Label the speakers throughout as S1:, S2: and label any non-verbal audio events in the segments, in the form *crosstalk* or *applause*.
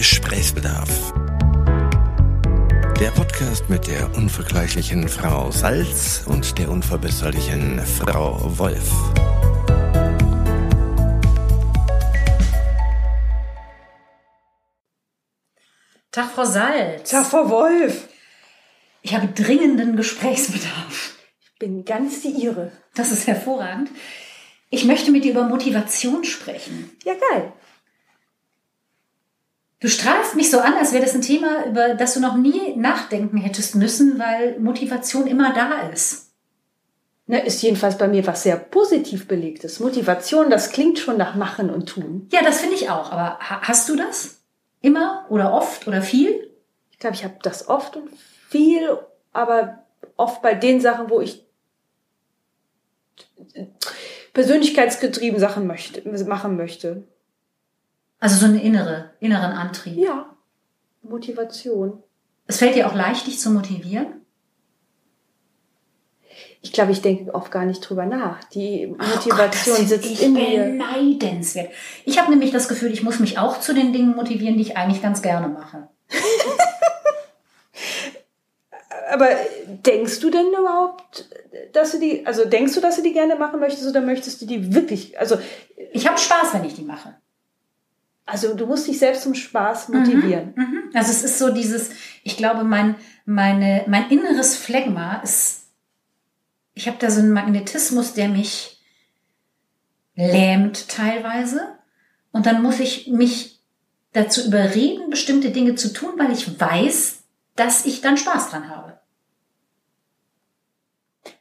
S1: Gesprächsbedarf. Der Podcast mit der unvergleichlichen Frau Salz und der unverbesserlichen Frau Wolf.
S2: Tag, Frau Salz.
S3: Tag, Frau Wolf.
S2: Ich habe dringenden Gesprächsbedarf.
S3: Ich bin ganz die Ihre.
S2: Das ist hervorragend. Ich möchte mit dir über Motivation sprechen.
S3: Ja, geil.
S2: Du strahlst mich so an, als wäre das ein Thema, über das du noch nie nachdenken hättest müssen, weil Motivation immer da ist.
S3: Na, ist jedenfalls bei mir was sehr positiv belegtes. Motivation, das klingt schon nach Machen und Tun.
S2: Ja, das finde ich auch. Aber ha- hast du das? Immer oder oft oder viel?
S3: Ich glaube, ich habe das oft und viel, aber oft bei den Sachen, wo ich persönlichkeitsgetrieben Sachen möchte, machen möchte.
S2: Also so einen innere, inneren Antrieb.
S3: Ja, Motivation.
S2: Es fällt dir auch leicht, dich zu motivieren?
S3: Ich glaube, ich denke oft gar nicht drüber nach. Die
S2: Oh Gott,
S3: Motivation sitzt
S2: ich
S3: in mir.
S2: beneidenswert. Ich habe nämlich das Gefühl, ich muss mich auch zu den Dingen motivieren, die ich eigentlich ganz gerne mache. *laughs*
S3: Aber denkst du denn überhaupt, dass du die, also denkst du, dass du die gerne machen möchtest oder möchtest du die wirklich, also,
S2: Ich habe Spaß, wenn ich die mache.
S3: Also du musst dich selbst zum Spaß motivieren.
S2: Mhm. Also es ist so dieses, ich glaube, mein, meine, mein inneres Phlegma ist, ich habe da so einen Magnetismus, der mich lähmt teilweise. Und dann muss ich mich dazu überreden, bestimmte Dinge zu tun, weil ich weiß, dass ich dann Spaß dran habe.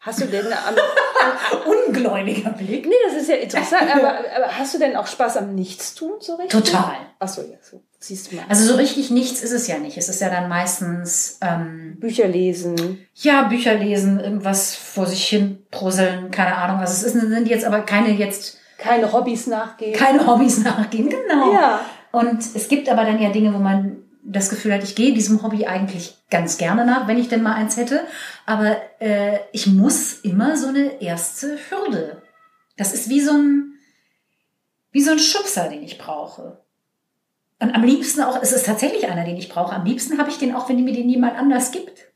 S3: Hast du denn am, *laughs*
S2: Ungläubiger Blick.
S3: nee, das ist ja interessant, aber, aber hast du denn auch Spaß am Nichtstun so richtig?
S2: Total.
S3: Ach so, ja, so. Siehst du mal.
S2: Also so richtig nichts ist es ja nicht. Es ist ja dann meistens ähm,
S3: Bücher lesen.
S2: ja Bücher lesen, irgendwas vor sich hin brusseln, keine Ahnung. Also es ist, sind jetzt aber keine jetzt
S3: Keine Hobbys nachgehen.
S2: keine Hobbys nachgehen, genau.
S3: Ja.
S2: Und es gibt aber dann ja Dinge, wo man das Gefühl hat, ich gehe diesem Hobby eigentlich ganz gerne nach, wenn ich denn mal eins hätte. Aber äh, ich muss immer so eine erste Hürde. Das ist wie so ein, wie so ein Schubser, den ich brauche. Und am liebsten auch, es ist tatsächlich einer, den ich brauche. Am liebsten habe ich den auch, wenn mir den jemand anders gibt.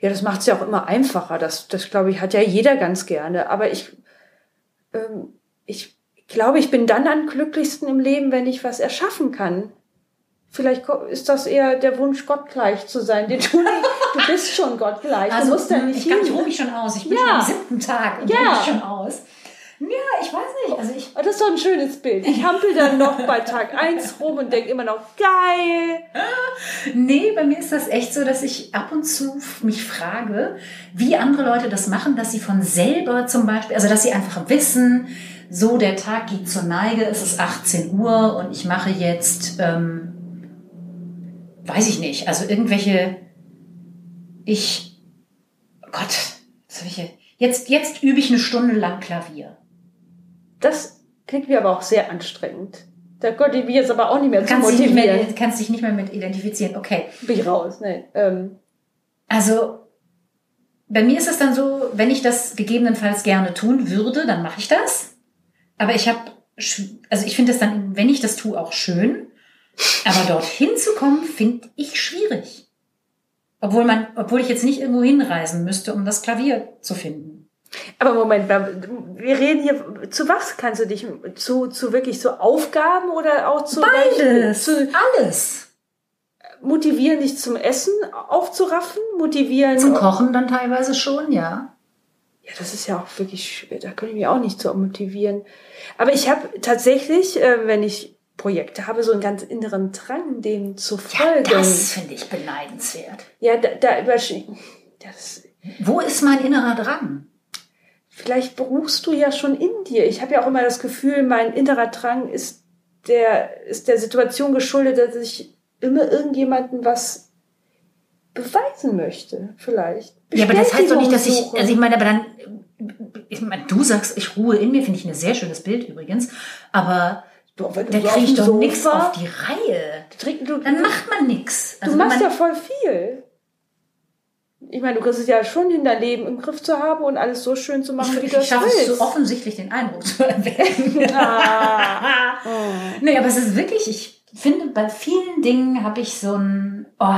S3: Ja, das macht es ja auch immer einfacher. Das, das glaube ich, hat ja jeder ganz gerne. Aber ich, ähm, ich glaube, ich bin dann am glücklichsten im Leben, wenn ich was erschaffen kann. Vielleicht ist das eher der Wunsch, gottgleich zu sein. Den du, du bist schon gottgleich. du musst ja
S2: mh,
S3: nicht
S2: Also, ich, kann, ich
S3: hin.
S2: ruhe mich schon aus. Ich bin
S3: Ja.
S2: schon am siebten Tag und
S3: Ja.
S2: ruhe mich schon aus. Ja, ich weiß nicht. Also ich,
S3: Oh, Das ist doch ein schönes Bild. Ich hampel dann noch bei Tag eins rum und denke immer noch, geil.
S2: Nee, bei mir ist das echt so, dass ich ab und zu mich frage, wie andere Leute das machen, dass sie von selber zum Beispiel, also dass sie einfach wissen, so der Tag geht zur Neige, es ist 18 Uhr und ich mache jetzt, ähm, weiß ich nicht, also irgendwelche, ich, oh Gott, hier? Jetzt, jetzt übe ich eine Stunde lang Klavier.
S3: Das klingt mir aber auch sehr anstrengend. Da konnte ich mich jetzt aber auch nicht mehr zu
S2: Kannst dich, nicht mehr,
S3: motivieren.
S2: kannst dich nicht mehr mit identifizieren. Okay.
S3: Bin ich raus. Nee. Ähm,
S2: Also bei mir ist es dann so, wenn ich das gegebenenfalls gerne tun würde, dann mache ich das. Aber ich habe, also ich finde es dann, wenn ich das tue, auch schön. Aber dorthin zu kommen, finde ich schwierig. Obwohl man, obwohl ich jetzt nicht irgendwo hinreisen müsste, um das Klavier zu finden.
S3: Aber Moment, wir reden hier, zu was kannst du dich, zu, zu wirklich so Aufgaben oder auch zu,
S2: Beides,
S3: zu
S2: alles.
S3: motivieren, dich zum Essen aufzuraffen, motivieren.
S2: Zum Kochen dann teilweise schon, ja.
S3: Ja, das ist ja auch wirklich schwer, da kann ich mich auch nicht so motivieren. Aber ich habe tatsächlich, äh, wenn ich Projekte habe, so einen ganz inneren Drang, dem zu folgen.
S2: Das finde ich beneidenswert.
S3: Ja, da, da das,
S2: Wo ist mein innerer Drang?
S3: vielleicht beruhst du ja schon in dir. Ich habe ja auch immer das Gefühl, mein innerer Drang ist der, ist der Situation geschuldet, dass ich immer irgendjemandem was beweisen möchte, vielleicht.
S2: Ja, aber das heißt doch nicht, dass ich, also ich meine, aber dann, ich meine, du sagst, ich ruhe in mir, finde ich ein sehr schönes Bild übrigens, aber
S3: Doch, wenn du
S2: kriege ich
S3: dem
S2: doch nichts auf die Reihe.
S3: Du,
S2: Dann macht man nichts.
S3: du machst ja voll viel. Ich meine, du kriegst es ja schon hin, dein Leben im Griff zu haben und alles so schön zu machen,
S2: ich,
S3: wie
S2: ich,
S3: du es
S2: schaffe es
S3: willst.
S2: so offensichtlich den Eindruck zu *laughs* erwecken.
S3: Ah. *laughs*
S2: nee, aber es ist wirklich, ich finde, bei vielen Dingen habe ich so ein, oh,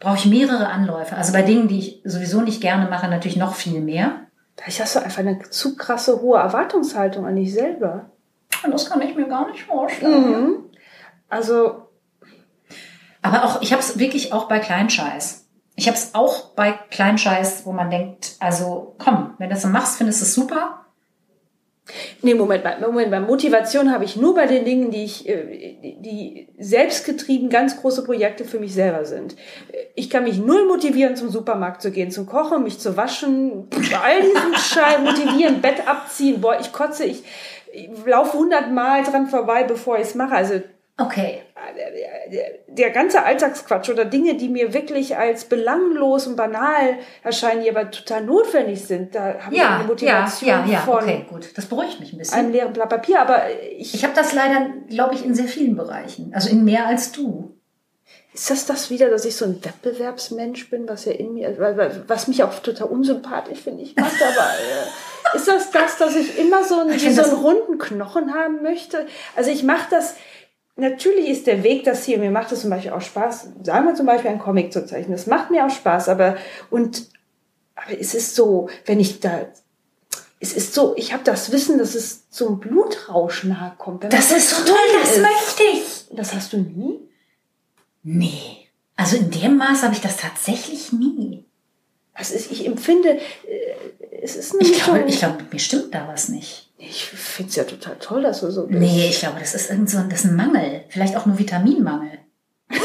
S2: brauche ich mehrere Anläufe. Also bei Dingen, die ich sowieso nicht gerne mache, natürlich noch viel mehr.
S3: Vielleicht hast du einfach eine zu krasse hohe Erwartungshaltung an dich selber.
S2: Und das kann ich mir gar nicht vorstellen.
S3: Mhm. Also,
S2: Aber auch, ich habe es wirklich auch bei Kleinscheiß. Ich habe es auch bei Kleinscheiß, wo man denkt, also komm, wenn du das so machst, findest du es super.
S3: Nee, Moment mal, Moment mal. Motivation habe ich nur bei den Dingen, die ich, äh, die- selbstgetrieben ganz große Projekte für mich selber sind. Ich kann mich null motivieren, zum Supermarkt zu gehen, zum Kochen, mich zu waschen, bei all diesen *laughs* Scheiß motivieren, Bett abziehen, boah, ich kotze, ich, ich laufe hundertmal dran vorbei, bevor ich es mache. Also
S2: Okay.
S3: der ganze Alltagsquatsch oder Dinge, die mir wirklich als belanglos und banal erscheinen, die aber total notwendig sind, da habe ich
S2: Ja,
S3: eine
S2: ja,
S3: Motivation
S2: ja, ja,
S3: von
S2: okay, gut. Das beruhigt mich ein bisschen.
S3: einem leeren Blatt Papier. Aber ich,
S2: Ich habe das leider, glaube ich, in sehr vielen Bereichen. Also in mehr als du.
S3: ist das das wieder, dass ich so ein Wettbewerbsmensch bin, was ja in mir, was mich auch total unsympathisch finde. Ich mag aber. Äh, ist das das, dass ich immer so einen,
S2: Ich
S3: so einen runden Knochen haben möchte? Also ich mache das. Natürlich ist der Weg das hier. Mir macht es zum Beispiel auch Spaß, sagen wir zum Beispiel einen Comic zu zeichnen. Das macht mir auch Spaß, aber und aber es ist so, wenn ich da es ist so, ich habe das Wissen, dass es zum Blutrausch nahe kommt. man
S2: Das ist so toll, das
S3: ist.
S2: möchte ich.
S3: Das hast du nie?
S2: Nee. Also in dem Maß habe ich das tatsächlich nie.
S3: Das ist, ich empfinde, äh, es ist
S2: Ich
S3: nämlich
S2: glaube,
S3: so,
S2: ich glaube, mit mir stimmt da was nicht.
S3: Ich finde es ja total toll, dass du so bist.
S2: Nee, ich glaube, das ist irgend so ein, das ein Mangel. Vielleicht auch nur Vitaminmangel. *laughs*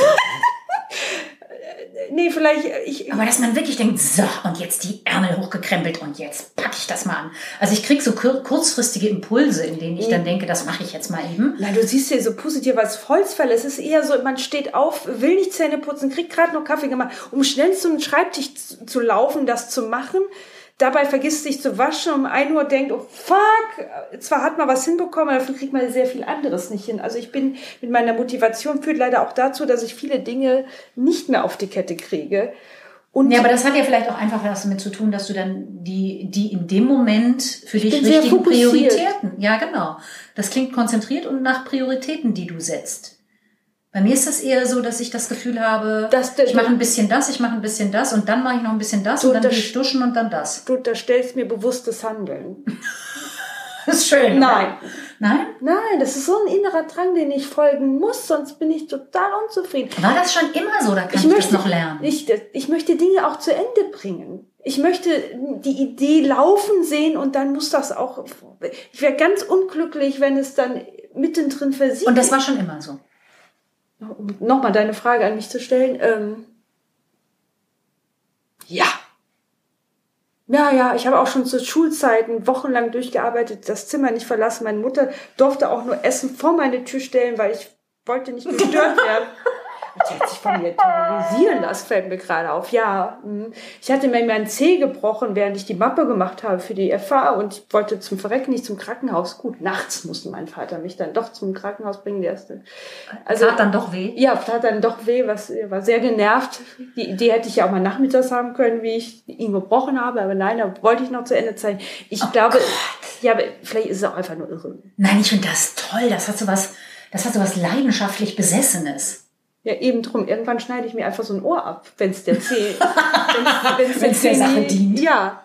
S3: Nee, vielleicht, äh, ich,
S2: Aber dass man wirklich denkt, so, und jetzt die Ärmel hochgekrempelt und jetzt packe ich das mal an. Also ich kriege so kur kurzfristige Impulse, in denen ich dann denke, das mache ich jetzt mal eben.
S3: Nein, du siehst hier so positiv als Holzfälle. Es ist eher so, man steht auf, will nicht Zähne putzen, kriegt gerade noch Kaffee gemacht, um schnell zu einem Schreibtisch zu laufen, das zu machen. Dabei vergisst sich zu waschen, um 1 Uhr denkt, oh fuck, zwar hat man was hinbekommen, aber dafür kriegt man sehr viel anderes nicht hin. Also ich bin mit meiner Motivation führt leider auch dazu, dass ich viele Dinge nicht mehr auf die Kette kriege. Und
S2: Ja, aber das hat ja vielleicht auch einfach was damit zu tun, dass du dann die, die in dem Moment für dich richtigen. Prioritäten. Ja, genau. Das klingt konzentriert und nach Prioritäten, die du setzt. Bei mir ist das eher so, dass ich das Gefühl habe,
S3: Dass
S2: ich mache ein bisschen das, ich mache ein bisschen das und dann mache ich noch ein bisschen das und dann
S3: das-
S2: gehe ich duschen und dann das.
S3: du unterstellst mir bewusstes Handeln. *laughs*
S2: Das ist schön.
S3: Nein.
S2: Nein?
S3: Nein, das ist so ein innerer Drang, den ich folgen muss, sonst bin ich total unzufrieden.
S2: War das schon immer so? Da kann ich, das noch lernen.
S3: Ich, ich möchte Dinge auch zu Ende bringen. Ich möchte die Idee laufen sehen und dann muss das auch. Ich wäre ganz unglücklich, wenn es dann mittendrin versiegt.
S2: und das war schon immer so.
S3: Um nochmal deine Frage an mich zu stellen. Ähm, ja. Ja, ja, ich habe auch schon zu Schulzeiten wochenlang durchgearbeitet, das Zimmer nicht verlassen. Meine Mutter durfte auch nur Essen vor meine Tür stellen, weil ich wollte nicht gestört *laughs* werden. Sie hat sich von mir terrorisieren lassen, fällt mir gerade auf. Ja, mhm. ich hatte mir meinen Zeh gebrochen, während ich die Mappe gemacht habe für die FA und ich wollte zum Verrecken nicht zum Krankenhaus. Gut, nachts musste mein Vater mich dann doch zum Krankenhaus bringen. Der erste.
S2: Also tat dann doch weh.
S3: Ja, tat dann doch weh, was er war sehr genervt. Die Idee hätte ich ja auch mal nachmittags haben können, wie ich ihn gebrochen habe, aber nein, da wollte ich noch zu Ende zeigen. Ich glaube, ja, aber vielleicht ist es auch einfach nur irre.
S2: Nein, ich finde das toll. Das hat so was, das hat so was leidenschaftlich Besessenes.
S3: Ja, eben drum. Irgendwann schneide ich mir einfach so ein Ohr ab, wenn es der Zeh, *laughs* wenn's,
S2: Wenn's der Sache dient.
S3: Ja,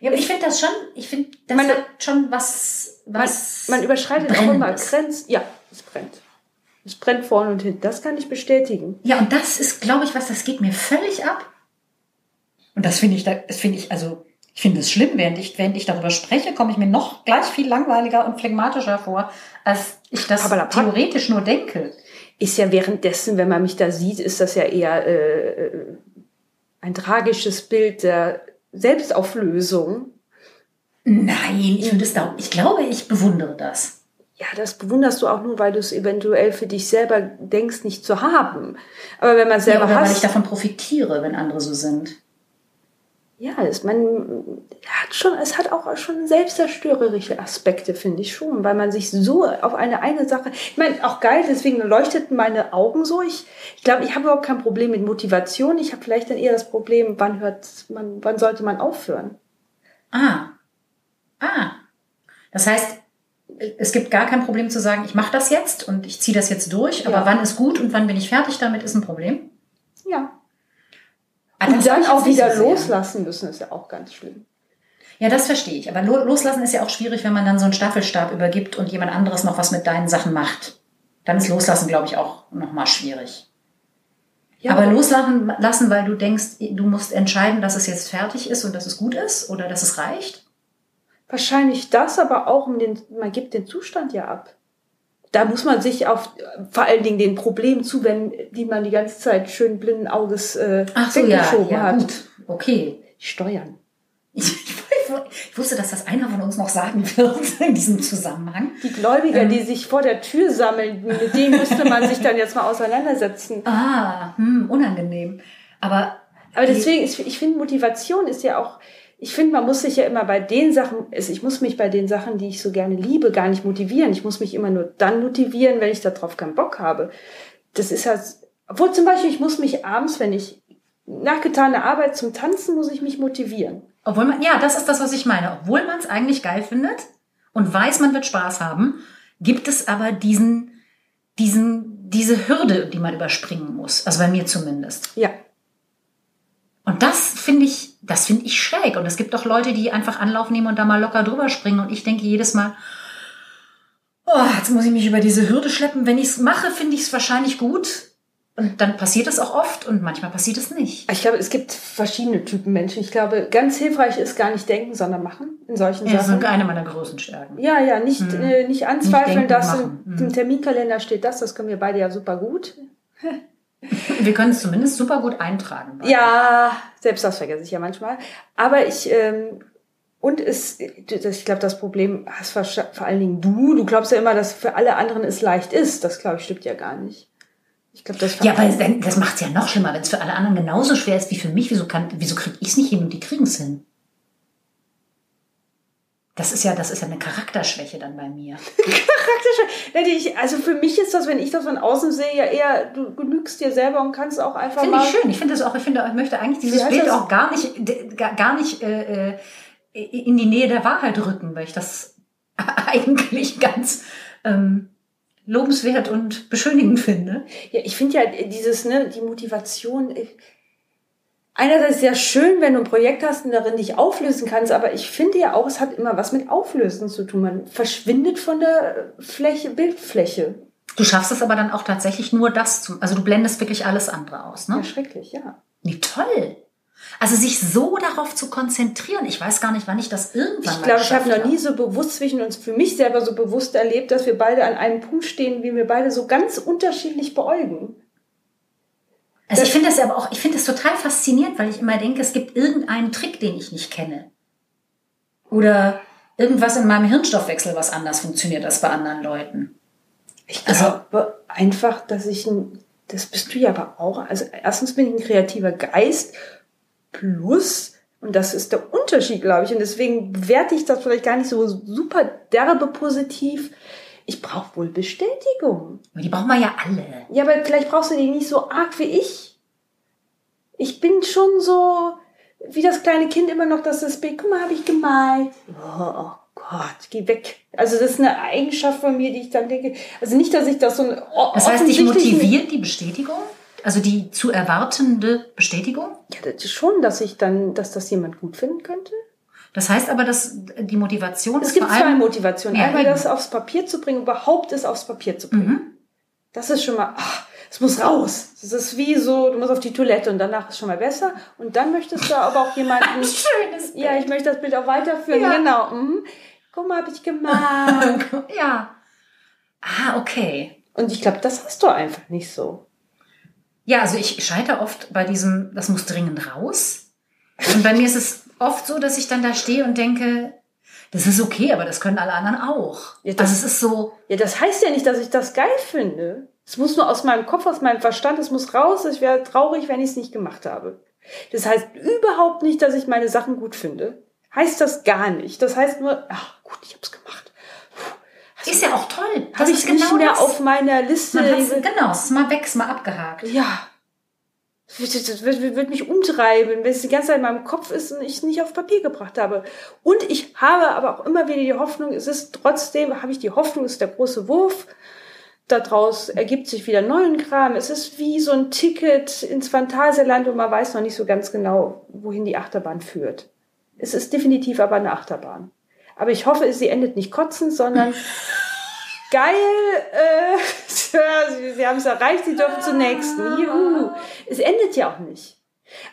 S2: Ja, aber ich finde das schon, ich finde, das
S3: Meine-
S2: hat schon was,
S3: man,
S2: was.
S3: man überschreitet auch immer. Grenzen. Ja, es brennt. Es brennt vorne und hinten. Das kann ich bestätigen.
S2: Ja, und das ist, glaube ich, was, das geht mir völlig ab. Und das finde ich, da- das finde ich, also, ich finde es schlimm, während ich, während ich darüber spreche, komme ich mir noch gleich viel langweiliger und phlegmatischer vor, als ich das theoretisch nur denke.
S3: Ist ja währenddessen, wenn man mich da sieht, ist das ja eher äh, äh, ein tragisches Bild der Selbstauflösung.
S2: Nein, ich finde es da, ich glaube, ich bewundere das.
S3: Ja, das bewunderst du auch nur, weil du es eventuell für dich selber denkst, nicht zu haben. Aber wenn man es
S2: Ja,
S3: selber
S2: oder weil ich davon profitiere, wenn andere so sind.
S3: Ja, ist man hat schon, es hat auch schon selbstzerstörerische Aspekte, finde ich schon, weil man sich so auf eine eine Sache, ich meine, auch geil, deswegen leuchteten meine Augen so. Ich, ich glaube, ich habe überhaupt kein Problem mit Motivation. Ich habe vielleicht dann eher das Problem, wann hört man, wann sollte man aufhören?
S2: Ah. Ah. Das heißt, es gibt gar kein Problem zu sagen, ich mache das jetzt und ich ziehe das jetzt durch, aber
S3: Ja.
S2: wann ist gut und wann bin ich fertig damit, ist ein Problem.
S3: Ja.
S2: Ah,
S3: Und dann auch wieder
S2: so
S3: loslassen müssen, ist ja auch ganz schlimm.
S2: Ja, das verstehe ich. Aber lo- loslassen ist ja auch schwierig, wenn man dann so einen Staffelstab übergibt und jemand anderes noch was mit deinen Sachen macht. Dann ist loslassen, glaube ich, auch nochmal schwierig.
S3: Ja,
S2: aber loslassen lassen, weil du denkst, du musst entscheiden, dass es jetzt fertig ist und dass es gut ist oder dass es reicht.
S3: Wahrscheinlich das, aber auch um den, man gibt den Zustand ja ab. Da muss man sich auf vor allen Dingen den Problemen zuwenden, die man die ganze Zeit schön blinden Auges äh,
S2: Ach so, ja, ja
S3: hat.
S2: gut. Okay.
S3: Steuern.
S2: Ich, wusste, dass das einer von uns noch sagen wird in diesem Zusammenhang.
S3: Die Gläubiger,
S2: Ähm.
S3: die sich vor der Tür sammeln, mit denen müsste man sich dann jetzt mal auseinandersetzen. *laughs*
S2: Ah, hm, unangenehm. Aber
S3: Aber deswegen, ist, ich finde, Motivation ist ja auch, ich finde, man muss sich ja immer bei den Sachen, ich muss mich bei den Sachen, die ich so gerne liebe, gar nicht motivieren. Ich muss mich immer nur dann motivieren, wenn ich darauf keinen Bock habe. Das ist halt, obwohl zum Beispiel, ich muss mich abends, wenn ich nach getaner Arbeit zum Tanzen, muss ich mich motivieren.
S2: Obwohl man, ja, das ist das, was ich meine. Obwohl man es eigentlich geil findet und weiß, man wird Spaß haben, gibt es aber diesen, diesen, diese Hürde, die man überspringen muss. Also bei mir zumindest.
S3: Ja.
S2: Und das finde ich, das finde ich schräg. Und es gibt auch Leute, die einfach Anlauf nehmen und da mal locker drüber springen. Und ich denke jedes Mal, oh, jetzt muss ich mich über diese Hürde schleppen. Wenn ich es mache, finde ich es wahrscheinlich gut. Und dann passiert es auch oft und manchmal passiert es nicht.
S3: Ich glaube, es gibt verschiedene Typen Menschen. Ich glaube, ganz hilfreich ist gar nicht denken, sondern machen in solchen
S2: Ja, das
S3: Sachen.
S2: ist eine meiner größten Stärken.
S3: Ja, ja, nicht,
S2: Mhm.
S3: äh, nicht anzweifeln,
S2: denken,
S3: dass im, im Terminkalender steht das, das können wir beide ja super gut. *laughs*
S2: Wir können es zumindest super gut eintragen.
S3: Ja, selbst das vergesse ich ja manchmal. Aber ich, ähm, und es, ich glaube, das Problem hast vor, allen Dingen du. Du glaubst ja immer, dass für alle anderen es leicht ist. Das, glaube ich, stimmt ja gar nicht. Ich glaube, das
S2: Ja, aber das macht es ja noch schlimmer, wenn es für alle anderen genauso schwer ist wie für mich. Wieso, kann, wieso kriege ich es nicht hin und die kriegen es hin? Das ist ja, das ist ja eine Charakterschwäche dann bei mir. *laughs*
S3: ich, also für mich ist das, wenn ich das von außen sehe, ja eher, du genügst dir selber und kannst auch einfach
S2: Finde ich schön. Ich finde das auch, ich finde, ich möchte eigentlich dieses Bild
S3: das?
S2: auch gar nicht, gar nicht äh, äh, in die Nähe der Wahrheit rücken, weil ich das *laughs* eigentlich ganz ähm, lobenswert und beschönigend finde.
S3: Ja, ich finde ja dieses, ne, die Motivation. Einerseits sehr schön, wenn du ein Projekt hast und darin dich auflösen kannst, aber ich finde ja auch, es hat immer was mit Auflösen zu tun. Man verschwindet von der Fläche, Bildfläche.
S2: Du schaffst es aber dann auch tatsächlich nur das zum, also du blendest wirklich alles andere aus, ne?
S3: Ja, schrecklich, ja.
S2: Nee, toll. Also sich so darauf zu konzentrieren, ich weiß gar nicht, wann ich das irgendwann
S3: Ich glaube, ich habe noch nie so bewusst zwischen uns, für mich selber so bewusst erlebt, dass wir beide an einem Punkt stehen, wie wir beide so ganz unterschiedlich beäugen.
S2: Also ich finde das aber auch, ich finde das total faszinierend, weil ich immer denke, es gibt irgendeinen Trick, den ich nicht kenne. Oder irgendwas in meinem Hirnstoffwechsel, was anders funktioniert als bei anderen Leuten.
S3: Ich
S2: Also-
S3: glaube einfach, dass ich ein, das bist du ja aber auch. Also erstens bin ich ein kreativer Geist plus, und das ist der Unterschied, glaube ich, und deswegen bewerte ich das vielleicht gar nicht so super derbe positiv. Ich brauche wohl Bestätigung.
S2: Aber die brauchen wir ja alle.
S3: Ja, aber vielleicht brauchst du die nicht so arg wie ich. Ich bin schon so wie das kleine Kind immer noch, dass das Bild, guck mal, habe ich gemalt. Oh, oh Gott, geh weg. Also das ist eine Eigenschaft von mir, die ich dann denke, also nicht, dass ich das so ein
S2: Das heißt, dich motiviert die Bestätigung? Also die zu erwartende Bestätigung?
S3: Ja, das ist schon, dass ich dann, dass das jemand gut finden könnte.
S2: Das heißt aber, dass die Motivation
S3: Es
S2: ist
S3: gibt
S2: vor
S3: zwei. Motivationen. Einmal
S2: eben.
S3: das aufs Papier zu bringen, überhaupt es aufs Papier zu bringen.
S2: Mhm.
S3: Das ist schon mal, ach, es muss raus. Das ist wie so, du musst auf die Toilette und danach ist schon mal besser. Und dann möchtest du aber auch *laughs* jemanden,
S2: Schönes
S3: ja, ich möchte das Bild auch weiterführen.
S2: Ja.
S3: Genau. Mhm. Guck mal, habe ich *laughs* gemalt.
S2: ja. Ah, okay.
S3: und ich glaube, das hast du einfach nicht so.
S2: Ja, also ich scheitere oft bei diesem, das muss dringend raus. Und bei mir ist es oft so, dass ich dann da stehe und denke, das ist okay, aber das können alle anderen auch.
S3: Ja, das-
S2: also es ist so,
S3: Ja, das heißt ja nicht, dass ich das geil finde. Es muss nur aus meinem Kopf, aus meinem Verstand, es muss raus. Ich wäre traurig, wenn ich es nicht gemacht habe. Das heißt überhaupt nicht, dass ich meine Sachen gut finde. Heißt das gar nicht. Das heißt nur, ach gut, ich habe es gemacht.
S2: ist ja auch toll.
S3: Habe ich
S2: ist
S3: nicht
S2: genau
S3: mehr
S2: das.
S3: auf meiner Liste.
S2: Man genau, es ist mal weg, es ist mal abgehakt.
S3: ja. Das wird, mich umtreiben, wenn es die ganze Zeit in meinem Kopf ist und ich es nicht auf Papier gebracht habe. Und ich habe aber auch immer wieder die Hoffnung, es ist trotzdem, habe ich die Hoffnung, es ist der große Wurf. Daraus ergibt sich wieder neuen Kram. Es ist wie so ein Ticket ins Phantasialand und man weiß noch nicht so ganz genau, wohin die Achterbahn führt. Es ist definitiv aber eine Achterbahn. Aber ich hoffe, sie endet nicht kotzen, sondern *laughs* geil, äh, *laughs* sie, sie haben es erreicht, sie dürfen zum nächsten. Juhu. Es endet ja auch nicht.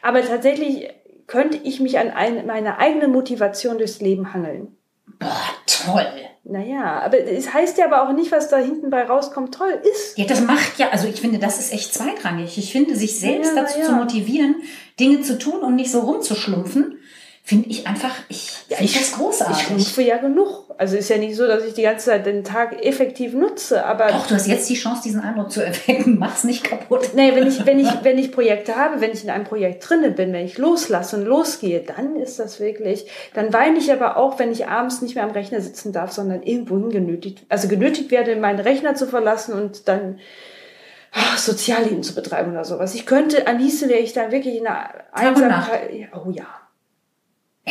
S3: Aber tatsächlich könnte ich mich an eine, meine eigene Motivation durchs Leben hangeln.
S2: Boah, toll.
S3: Naja, aber es heißt ja aber auch nicht, was da hinten bei rauskommt, toll ist.
S2: Ja, das macht ja, also ich finde, das ist echt zweitrangig. Ich finde, sich selbst
S3: Ja,
S2: dazu
S3: ja.
S2: zu motivieren, Dinge zu tun und nicht so rumzuschlumpfen, finde ich einfach, ich finde das großartig.
S3: Ich schrumpfe ja genug. Also ist ja nicht so, dass ich die ganze Zeit den Tag effektiv nutze, aber
S2: Doch, du hast jetzt die Chance, diesen Eindruck zu erwecken. *laughs* Mach's nicht kaputt.
S3: Nee, wenn ich, wenn ich, wenn ich Projekte habe, wenn ich in einem Projekt drinne bin, wenn ich loslasse und losgehe, dann ist das wirklich, dann weine ich aber auch, wenn ich abends nicht mehr am Rechner sitzen darf, sondern irgendwohin genötigt, also genötigt werde, meinen Rechner zu verlassen und dann ach, Sozialleben zu betreiben oder sowas. Ich könnte, am liebsten wäre ich dann wirklich in einer. Einsamkeit. Ja, Oh ja.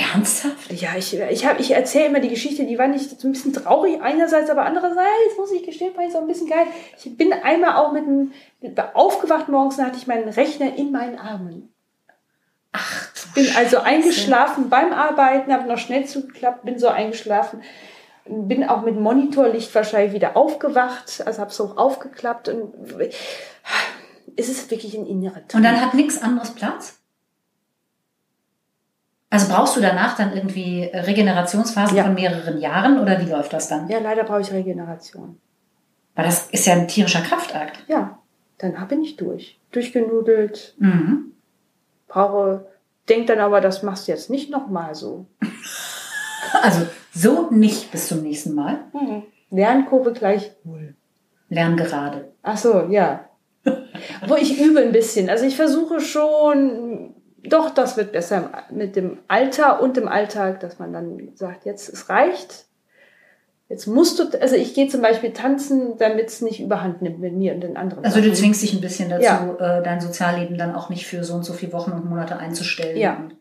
S2: Ernsthaft?
S3: Ja, ich, ich, hab, ich erzähle immer die Geschichte, die war nicht so ein bisschen traurig einerseits, aber andererseits, muss ich gestehen, war ich so ein bisschen geil. Ich bin einmal auch mit einem, aufgewacht morgens und hatte ich meinen Rechner in meinen Armen.
S2: Ach,
S3: Bin also
S2: Scheiße.
S3: eingeschlafen beim Arbeiten, habe noch schnell zugeklappt, bin so eingeschlafen. Bin auch mit Monitorlicht wahrscheinlich wieder aufgewacht, also habe so aufgeklappt und es ist wirklich ein innerer
S2: Und dann hat nichts anderes Platz? Also brauchst du danach dann irgendwie Regenerationsphasen
S3: Ja.
S2: von mehreren Jahren oder wie läuft das dann?
S3: Ja, leider brauche ich Regeneration.
S2: Weil das ist ja ein tierischer Kraftakt.
S3: Ja, dann bin ich durch. Durchgenudelt,
S2: Mhm.
S3: brauche, denk dann aber, das machst du jetzt nicht nochmal so. *laughs*
S2: Also so nicht bis zum nächsten Mal.
S3: Lernkurve gleich null.
S2: Lern gerade.
S3: Ach so, ja. *laughs* Wo ich übe ein bisschen. Also ich versuche schon, doch, das wird besser mit dem Alter und dem Alltag, dass man dann sagt, jetzt es reicht. Jetzt musst du, also ich gehe zum Beispiel tanzen, damit es nicht überhand nimmt mit mir und den anderen.
S2: Also du
S3: Sachen.
S2: zwingst dich ein bisschen dazu,
S3: Ja.
S2: äh, dein Sozialleben dann auch nicht für so und so viele Wochen und Monate einzustellen.
S3: Ja.
S2: Und-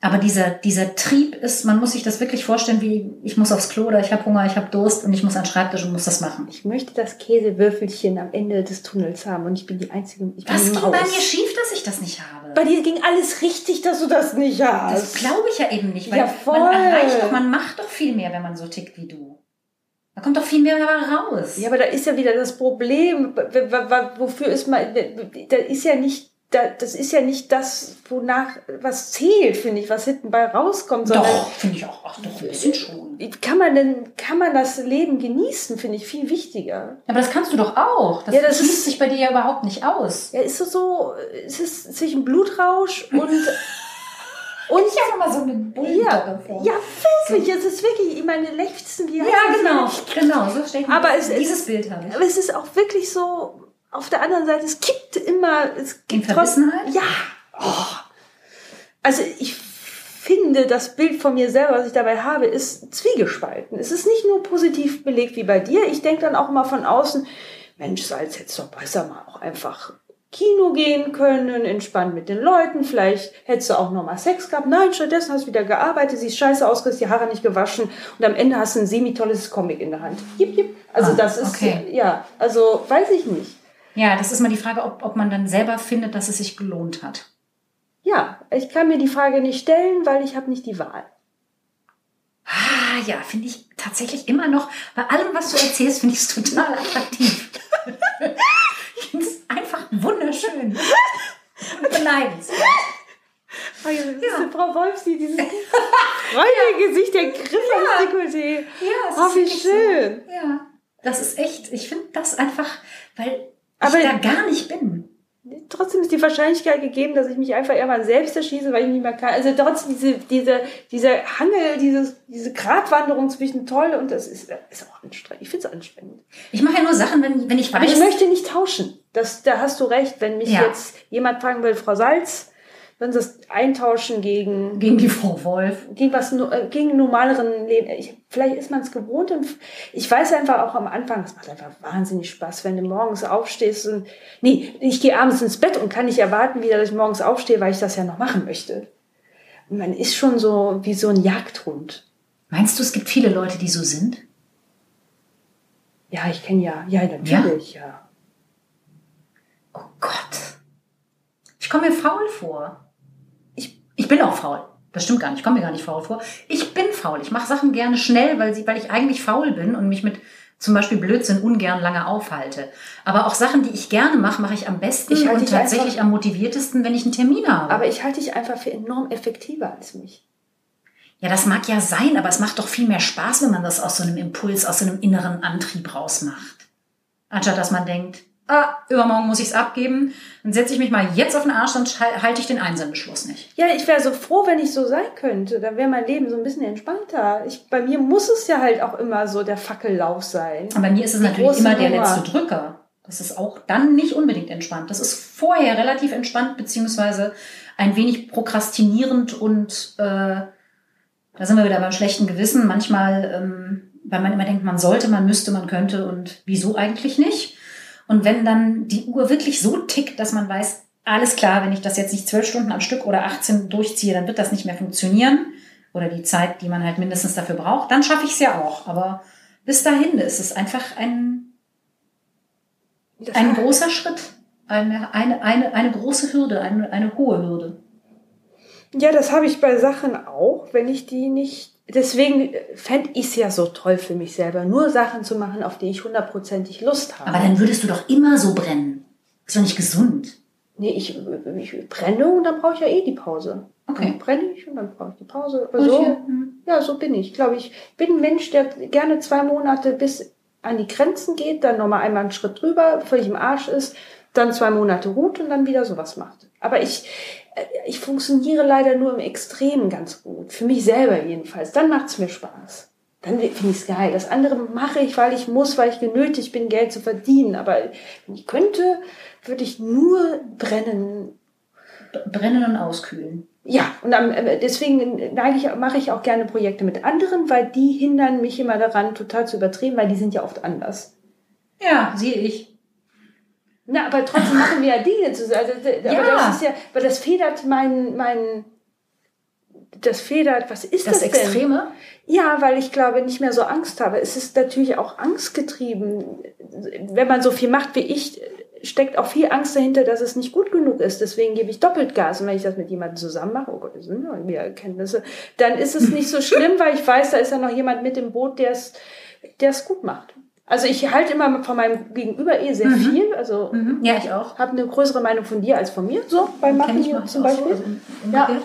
S2: Aber dieser, dieser Trieb ist, man muss sich das wirklich vorstellen, wie ich muss aufs Klo oder ich habe Hunger, ich habe Durst und ich muss an den Schreibtisch und muss das machen.
S3: Ich möchte das Käsewürfelchen am Ende des Tunnels haben und ich bin die Einzige, ich bin
S2: Was ging bei mir schief, dass ich das nicht habe?
S3: Bei dir ging alles richtig, dass du das nicht hast.
S2: Das glaube ich ja eben nicht, weil
S3: Ja, voll.
S2: man erreicht doch, man macht doch viel mehr, wenn man so tickt wie du. Da kommt doch viel mehr raus.
S3: Ja, aber da ist ja wieder das Problem, wofür ist man, da ist ja nicht, das ist ja nicht das, wonach was zählt, finde ich, was hinten bei rauskommt, sondern
S2: doch, finde ich auch, ach doch, ein bisschen schon.
S3: wie kann man denn, kann man das Leben genießen, finde ich viel wichtiger.
S2: Aber das kannst du doch auch. Das,
S3: Ja, das
S2: schließt sich bei dir ja überhaupt nicht aus.
S3: Ja, ist so so, es ist zwischen Blutrausch und, *laughs* und
S2: Ich habe immer so eine
S3: ja,
S2: vor.
S3: ja, wirklich, es ist wirklich, ich meine, lechzen, heißt
S2: Ja, genau, genau, so stell ich mir
S3: Aber es-
S2: dieses Bild habe ich.
S3: Aber es ist auch wirklich so, auf der anderen Seite, es kippt immer, es gibt trotzdem-? Ja. Oh. Also ich finde, das Bild von mir selber, was ich dabei habe, ist zwiegespalten. Es ist nicht nur positiv belegt wie bei dir. Ich denke dann auch immer von außen, Mensch, Salz hättest doch besser mal auch einfach Kino gehen können, entspannt mit den Leuten. Vielleicht hättest du auch noch mal Sex gehabt. Nein, stattdessen hast du wieder gearbeitet, siehst scheiße aus, kriegst die Haare nicht gewaschen und am Ende hast du ein semi-tolles Comic in der Hand. Jip, jip. Also
S2: Ah,
S3: das ist,
S2: okay.
S3: ja, also weiß ich nicht.
S2: Ja, das ist mal die Frage, ob, ob man dann selber findet, dass es sich gelohnt hat.
S3: Ja, ich kann mir die Frage nicht stellen, weil ich habe nicht die Wahl.
S2: Ah, ja, finde ich tatsächlich immer noch, bei allem, was du erzählst, finde ich es total attraktiv. ich finde es einfach wunderschön. Und beneidenswert.
S3: Oh, ja, Frau Wolf, die dieses *laughs* freudige Gesicht, der Griff
S2: Ja.
S3: ans Dekolleté.
S2: Ja, es
S3: Oh, wie schön.
S2: So. Ja, das ist echt, ich finde das einfach, weil
S3: Aber-
S2: ich da gar nicht bin.
S3: Trotzdem ist die Wahrscheinlichkeit gegeben, dass ich mich einfach irgendwann selbst erschieße, weil ich nicht mehr kann. Also trotzdem diese, diese, dieser Hangel, dieses, diese Gratwanderung zwischen toll und das ist, ist auch anstrengend. Ich finde es anstrengend.
S2: Ich mache ja nur Sachen, wenn, wenn ich weiß.
S3: Aber ich möchte nicht tauschen. Das, da hast du recht. Wenn mich
S2: Ja.
S3: jetzt jemand fragen will, Frau Salz, Wenn sie es eintauschen gegen,
S2: Gegen die Frau Wolf.
S3: gegen was, äh, gegen normaleren Leben. Ich, vielleicht ist man es gewohnt und ich weiß einfach auch am Anfang, es macht einfach wahnsinnig Spaß, wenn du morgens aufstehst und, nee, ich gehe abends ins Bett und kann nicht erwarten wieder, dass ich morgens aufstehe, weil ich das ja noch machen möchte. Und man ist schon so wie so ein Jagdhund.
S2: Meinst du, es gibt viele Leute, die so sind?
S3: Ja, ich kenne ja, ja, natürlich, ja.
S2: Oh Gott. Ich komme mir faul vor. Bin auch faul. Das stimmt gar nicht. Ich komme mir gar nicht faul vor. Ich bin faul. Ich mache Sachen gerne schnell, weil, sie, weil ich eigentlich faul bin und mich mit zum Beispiel Blödsinn ungern lange aufhalte. Aber auch Sachen, die ich gerne mache, mache ich am besten
S3: Ich
S2: und tatsächlich
S3: einfach-
S2: am motiviertesten, wenn ich einen Termin habe.
S3: Aber ich halte dich einfach für enorm effektiver als mich.
S2: Ja, das mag ja sein, aber es macht doch viel mehr Spaß, wenn man das aus so einem Impuls, aus so einem inneren Antrieb rausmacht. Anstatt dass man denkt, ah, übermorgen muss ich es abgeben, dann setze ich mich mal jetzt auf den Arsch, sonst hal- halte ich den Einsendeschluss nicht.
S3: Ja, ich wäre so froh, wenn ich so sein könnte. Dann wäre mein Leben so ein bisschen entspannter. Ich, bei mir muss es ja halt auch immer so der Fackellauf sein.
S2: Und bei mir ist es
S3: Die
S2: natürlich immer der
S3: Nummer.
S2: letzte Drücker. Das ist auch dann nicht unbedingt entspannt. Das ist vorher relativ entspannt, beziehungsweise ein wenig prokrastinierend und äh, da sind wir wieder beim schlechten Gewissen. Manchmal, ähm, weil man immer denkt, man sollte, man müsste, man könnte und wieso eigentlich nicht. Und wenn dann die Uhr wirklich so tickt, dass man weiß, alles klar, wenn ich das jetzt nicht zwölf Stunden am Stück oder 18 durchziehe, dann wird das nicht mehr funktionieren. Oder die Zeit, die man halt mindestens dafür braucht, dann schaffe ich es ja auch. Aber bis dahin ist es einfach ein, ein großer Schritt. Eine, eine, eine, eine große Hürde, eine, eine hohe Hürde.
S3: Ja, das habe ich bei Sachen auch, wenn ich die nicht. Deswegen fände ich es ja so toll für mich selber, nur Sachen zu machen, auf die ich hundertprozentig Lust habe.
S2: Aber dann würdest du doch immer so brennen. Ist doch nicht gesund.
S3: nee, ich, ich brenne und dann brauche ich ja eh die Pause.
S2: Okay.
S3: Dann brenne ich und dann brauche ich die Pause. Aber so,
S2: hier, hm.
S3: ja, so bin ich. Glaube ich, bin ein Mensch, der gerne zwei Monate bis an die Grenzen geht, dann nochmal einmal einen Schritt drüber, völlig im Arsch ist, dann zwei Monate ruht und dann wieder sowas macht. Aber ich, äh, ich funktioniere leider nur im Extremen ganz gut. Für mich selber jedenfalls. Dann macht's mir Spaß. Dann finde ich's geil. Das andere mache ich, weil ich muss, weil ich genötigt bin, Geld zu verdienen. Aber wenn ich könnte, würde ich nur brennen.
S2: Brennen und auskühlen.
S3: Ja, und am, äh, deswegen ich, mache ich auch gerne Projekte mit anderen, weil die hindern mich immer daran, total zu übertrieben, weil die sind ja oft anders.
S2: Ja, sehe ich.
S3: Na, aber trotzdem machen wir ja Dinge zusammen. Also, aber
S2: Ja.
S3: das ist ja, weil das federt mein, mein, das federt, was ist das,
S2: Das
S3: denn?
S2: Extreme?
S3: Ja, weil ich glaube, nicht mehr so Angst habe. Es ist natürlich auch angstgetrieben. Wenn man so viel macht wie ich, steckt auch viel Angst dahinter, dass es nicht gut genug ist. Deswegen gebe ich doppelt Gas. Und wenn ich das mit jemandem zusammen mache, oh Gott, das sind ja wieder Erkenntnisse, dann ist es nicht so schlimm, weil ich weiß, da ist ja noch jemand mit im Boot, der es, der es gut macht. Also ich halte immer von meinem Gegenüber eh sehr viel. Also
S2: Mhm. Ja, ich auch.
S3: habe eine größere Meinung von dir als von mir. So, beim Machen
S2: ich
S3: zum
S2: auch so,
S3: Beispiel.
S2: also umgekehrt.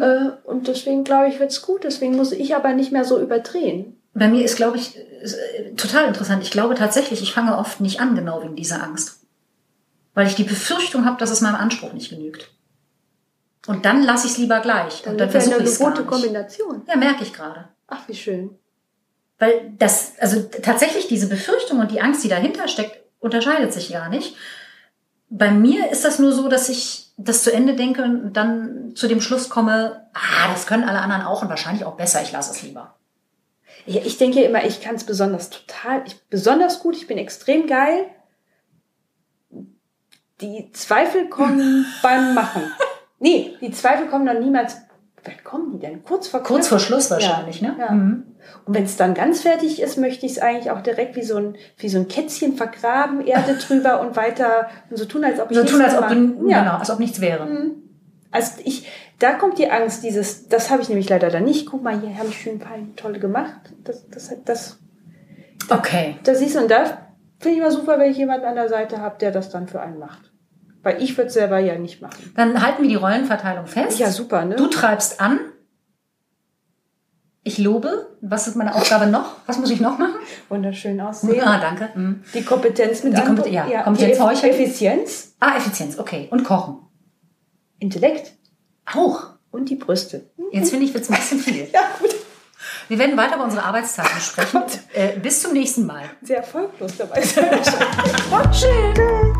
S3: Äh, und deswegen glaube ich, wird's gut. Deswegen muss ich aber nicht mehr so überdrehen.
S2: Bei mir ist, glaube ich, ist, äh, total interessant. Ich glaube tatsächlich, ich fange oft nicht an, genau wegen dieser Angst. Weil ich die Befürchtung habe, dass es meinem Anspruch nicht genügt. Und dann lasse ich es lieber gleich.
S3: Dann,
S2: und dann
S3: wird ja
S2: versuche
S3: eine
S2: ich es gar
S3: gute
S2: nicht.
S3: Kombination.
S2: Ja, merke ich gerade.
S3: Ach, wie schön.
S2: Weil das, also tatsächlich diese Befürchtung und die Angst, die dahinter steckt, unterscheidet sich gar nicht. Bei mir ist das nur so, dass ich das zu Ende denke und dann zu dem Schluss komme, ah, das können alle anderen auch und wahrscheinlich auch besser, ich lasse es lieber.
S3: Ja, ich denke immer, ich kann es besonders total, ich, besonders gut, ich bin extrem geil. Die Zweifel kommen *laughs* beim Machen. Nee, die Zweifel kommen noch niemals. Wann kommen die denn? Kurz vor
S2: Kurz vor Schluss wahrscheinlich,
S3: ja,
S2: ne?
S3: Ja.
S2: Mhm.
S3: Und wenn es dann ganz fertig ist, möchte ich es eigentlich auch direkt wie so ein, wie so ein Kätzchen vergraben, Erde *laughs* drüber und weiter und so tun, als ob ich
S2: So
S3: nichts
S2: tun, als ob, du,
S3: ja.
S2: genau, als ob nichts wäre.
S3: Also ich, da kommt die Angst, dieses, das habe ich nämlich leider dann nicht. Guck mal, hier habe ich schön ein paar toll gemacht. Das, das, das,
S2: Okay.
S3: das siehst du, und da finde ich immer super, wenn ich jemanden an der Seite habe, der das dann für einen macht. Weil ich würde es selber ja nicht machen.
S2: Dann halten wir die Rollenverteilung fest.
S3: Ja, super, ne?
S2: Du treibst an. Ich lobe. Was ist meine Aufgabe noch? Was muss ich noch machen?
S3: Wunderschön aussehen.
S2: Ah, danke. Mhm.
S3: Die Kompetenz mit
S2: Die Kompet- ja,
S3: die
S2: Kompetenz heucheln.
S3: Effizienz,
S2: Ah, Effizienz, okay. Und kochen.
S3: Intellekt
S2: Auch.
S3: und die Brüste.
S2: Jetzt finde ich, wird es ein bisschen viel. *laughs*
S3: Ja, gut.
S2: Wir werden weiter über unsere Arbeitszeiten sprechen. Äh, bis zum nächsten Mal.
S3: Sehr erfolglos dabei. *laughs* *laughs* Schön.